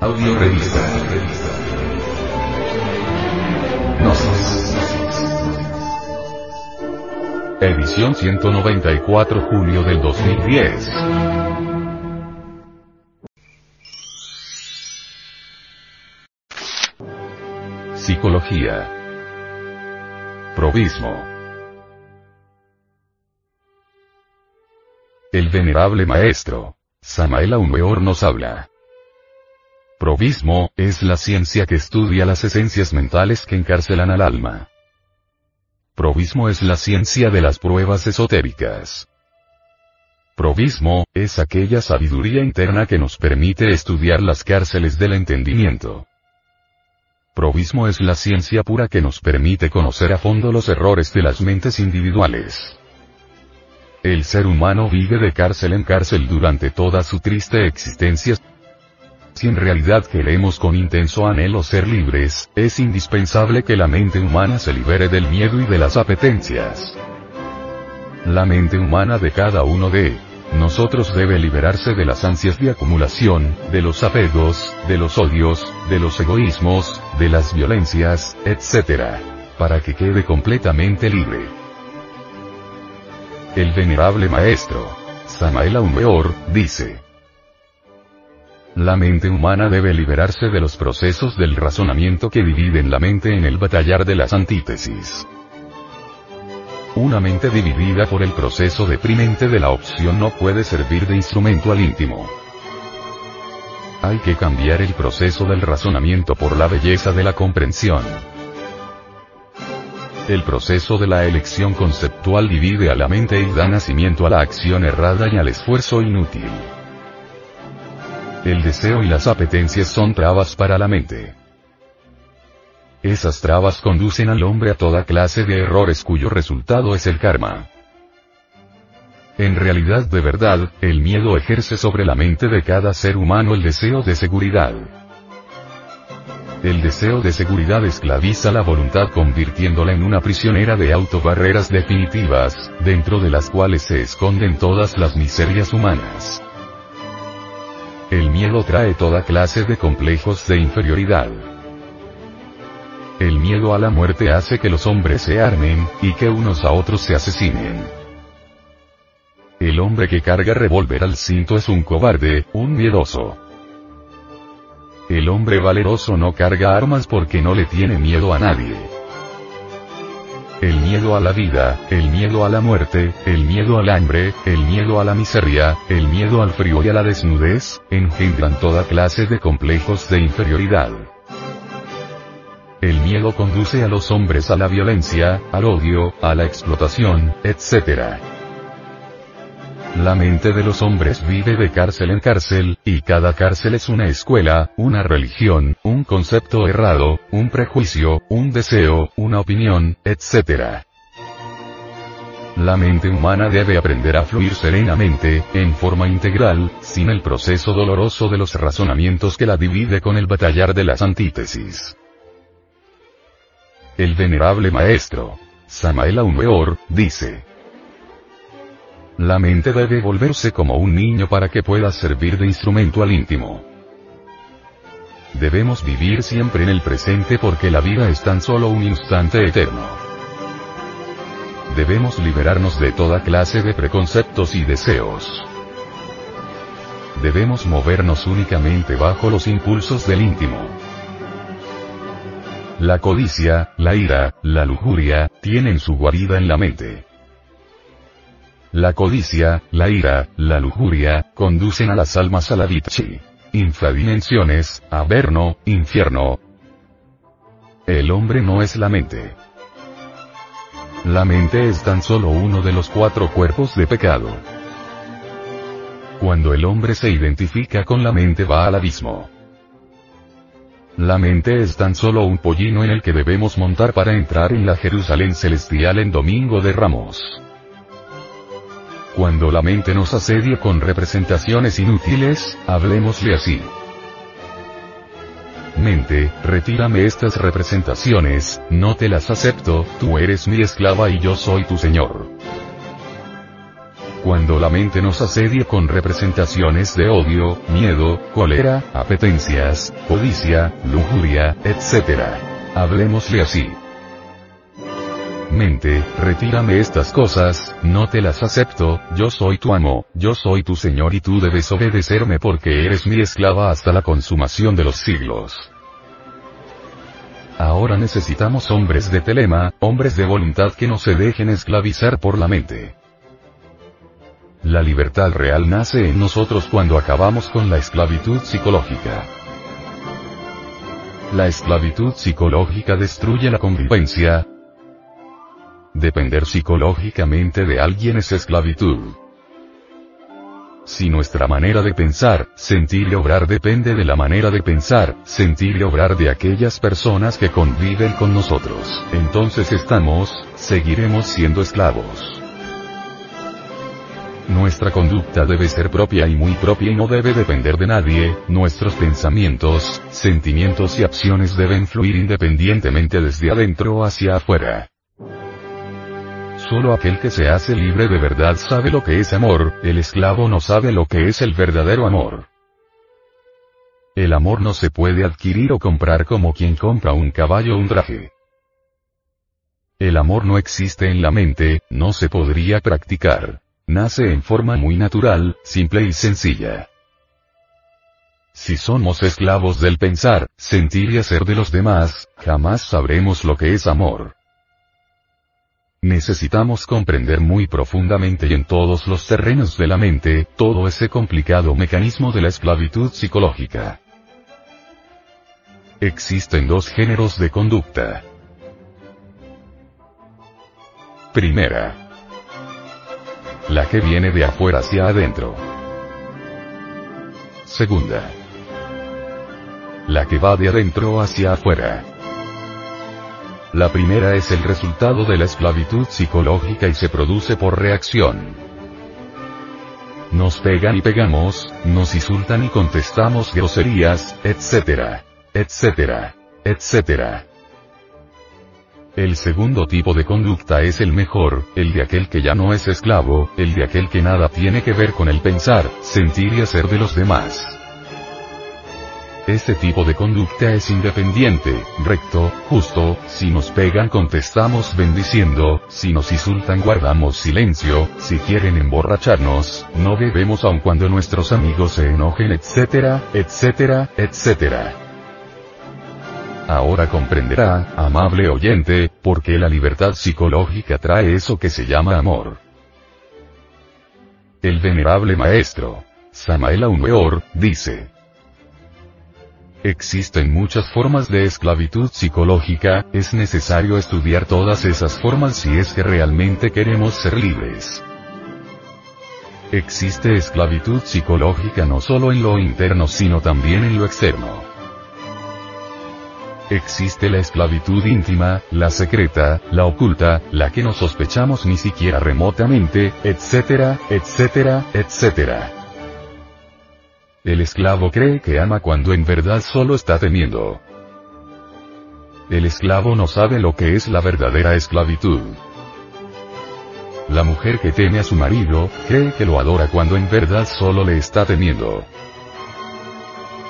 Audio revista. Gnosis. Edición 194 julio del 2010. Psicología. Provismo. El venerable maestro, Samael Aumeor nos habla. Provismo, es la ciencia que estudia las esencias mentales que encarcelan al alma. Provismo es la ciencia de las pruebas esotéricas. Provismo, es aquella sabiduría interna que nos permite estudiar las cárceles del entendimiento. Provismo es la ciencia pura que nos permite conocer a fondo los errores de las mentes individuales. El ser humano vive de cárcel en cárcel durante toda su triste existencia, si en realidad queremos con intenso anhelo ser libres, es indispensable que la mente humana se libere del miedo y de las apetencias. La mente humana de cada uno de nosotros debe liberarse de las ansias de acumulación, de los apegos, de los odios, de los egoísmos, de las violencias, etc. Para que quede completamente libre. El venerable maestro, Samael Aumeor, dice, la mente humana debe liberarse de los procesos del razonamiento que dividen la mente en el batallar de las antítesis. Una mente dividida por el proceso deprimente de la opción no puede servir de instrumento al íntimo. Hay que cambiar el proceso del razonamiento por la belleza de la comprensión. El proceso de la elección conceptual divide a la mente y da nacimiento a la acción errada y al esfuerzo inútil. El deseo y las apetencias son trabas para la mente. Esas trabas conducen al hombre a toda clase de errores cuyo resultado es el karma. En realidad de verdad, el miedo ejerce sobre la mente de cada ser humano el deseo de seguridad. El deseo de seguridad esclaviza la voluntad convirtiéndola en una prisionera de autobarreras definitivas, dentro de las cuales se esconden todas las miserias humanas. El miedo trae toda clase de complejos de inferioridad. El miedo a la muerte hace que los hombres se armen, y que unos a otros se asesinen. El hombre que carga revólver al cinto es un cobarde, un miedoso. El hombre valeroso no carga armas porque no le tiene miedo a nadie. El miedo a la vida, el miedo a la muerte, el miedo al hambre, el miedo a la miseria, el miedo al frío y a la desnudez, engendran toda clase de complejos de inferioridad. El miedo conduce a los hombres a la violencia, al odio, a la explotación, etc. La mente de los hombres vive de cárcel en cárcel, y cada cárcel es una escuela, una religión, un concepto errado, un prejuicio, un deseo, una opinión, etc. La mente humana debe aprender a fluir serenamente, en forma integral, sin el proceso doloroso de los razonamientos que la divide con el batallar de las antítesis. El venerable maestro, Samael Aumeor, dice, la mente debe volverse como un niño para que pueda servir de instrumento al íntimo. Debemos vivir siempre en el presente porque la vida es tan solo un instante eterno. Debemos liberarnos de toda clase de preconceptos y deseos. Debemos movernos únicamente bajo los impulsos del íntimo. La codicia, la ira, la lujuria, tienen su guarida en la mente. La codicia, la ira, la lujuria, conducen a las almas a la dichi. Infradimensiones, averno, infierno. El hombre no es la mente. La mente es tan solo uno de los cuatro cuerpos de pecado. Cuando el hombre se identifica con la mente va al abismo. La mente es tan solo un pollino en el que debemos montar para entrar en la Jerusalén celestial en Domingo de Ramos. Cuando la mente nos asedia con representaciones inútiles, hablemosle así. Mente, retírame estas representaciones, no te las acepto, tú eres mi esclava y yo soy tu señor. cuando la mente nos asedia con representaciones de odio, miedo, cólera, apetencias, codicia, lujuria, etc. Hablemosle así. Mente, retírame estas cosas, no te las acepto, yo soy tu amo, yo soy tu señor y tú debes obedecerme porque eres mi esclava hasta la consumación de los siglos. Ahora necesitamos hombres de telema, hombres de voluntad que no se dejen esclavizar por la mente. La libertad real nace en nosotros cuando acabamos con la esclavitud psicológica. La esclavitud psicológica destruye la convivencia, Depender psicológicamente de alguien es esclavitud. Si nuestra manera de pensar, sentir y obrar depende de la manera de pensar, sentir y obrar de aquellas personas que conviven con nosotros, entonces estamos, seguiremos siendo esclavos. Nuestra conducta debe ser propia y muy propia y no debe depender de nadie, nuestros pensamientos, sentimientos y acciones deben fluir independientemente desde adentro hacia afuera. Solo aquel que se hace libre de verdad sabe lo que es amor, el esclavo no sabe lo que es el verdadero amor. El amor no se puede adquirir o comprar como quien compra un caballo o un traje. El amor no existe en la mente, no se podría practicar. Nace en forma muy natural, simple y sencilla. Si somos esclavos del pensar, sentir y hacer de los demás, jamás sabremos lo que es amor. Necesitamos comprender muy profundamente y en todos los terrenos de la mente, todo ese complicado mecanismo de la esclavitud psicológica. Existen dos géneros de conducta. Primera. La que viene de afuera hacia adentro. Segunda. La que va de adentro hacia afuera. La primera es el resultado de la esclavitud psicológica y se produce por reacción. Nos pegan y pegamos, nos insultan y contestamos groserías, etc. etc. etc. El segundo tipo de conducta es el mejor, el de aquel que ya no es esclavo, el de aquel que nada tiene que ver con el pensar, sentir y hacer de los demás. Este tipo de conducta es independiente, recto, justo, si nos pegan contestamos bendiciendo, si nos insultan guardamos silencio, si quieren emborracharnos, no bebemos aun cuando nuestros amigos se enojen etcétera, etcétera, etcétera. Ahora comprenderá, amable oyente, por qué la libertad psicológica trae eso que se llama amor. El venerable maestro, Samael Aumeor, dice, Existen muchas formas de esclavitud psicológica, es necesario estudiar todas esas formas si es que realmente queremos ser libres. Existe esclavitud psicológica no solo en lo interno sino también en lo externo. Existe la esclavitud íntima, la secreta, la oculta, la que no sospechamos ni siquiera remotamente, etcétera, etcétera, etcétera. El esclavo cree que ama cuando en verdad solo está temiendo. El esclavo no sabe lo que es la verdadera esclavitud. La mujer que teme a su marido, cree que lo adora cuando en verdad solo le está temiendo.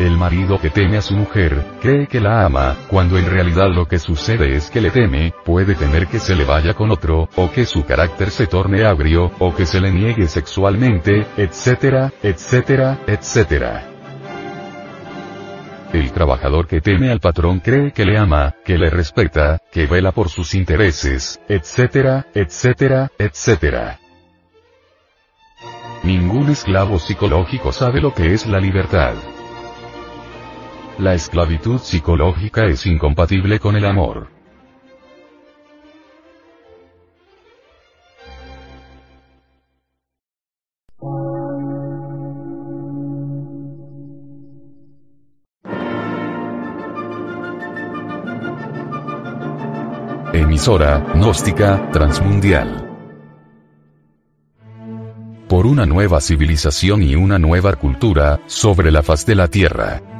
El marido que teme a su mujer, cree que la ama, cuando en realidad lo que sucede es que le teme, puede temer que se le vaya con otro, o que su carácter se torne agrio, o que se le niegue sexualmente, etcétera, etcétera, etcétera. El trabajador que teme al patrón cree que le ama, que le respeta, que vela por sus intereses, etcétera, etcétera, etcétera. Ningún esclavo psicológico sabe lo que es la libertad. La esclavitud psicológica es incompatible con el amor. Emisora, gnóstica, transmundial. Por una nueva civilización y una nueva cultura, sobre la faz de la Tierra.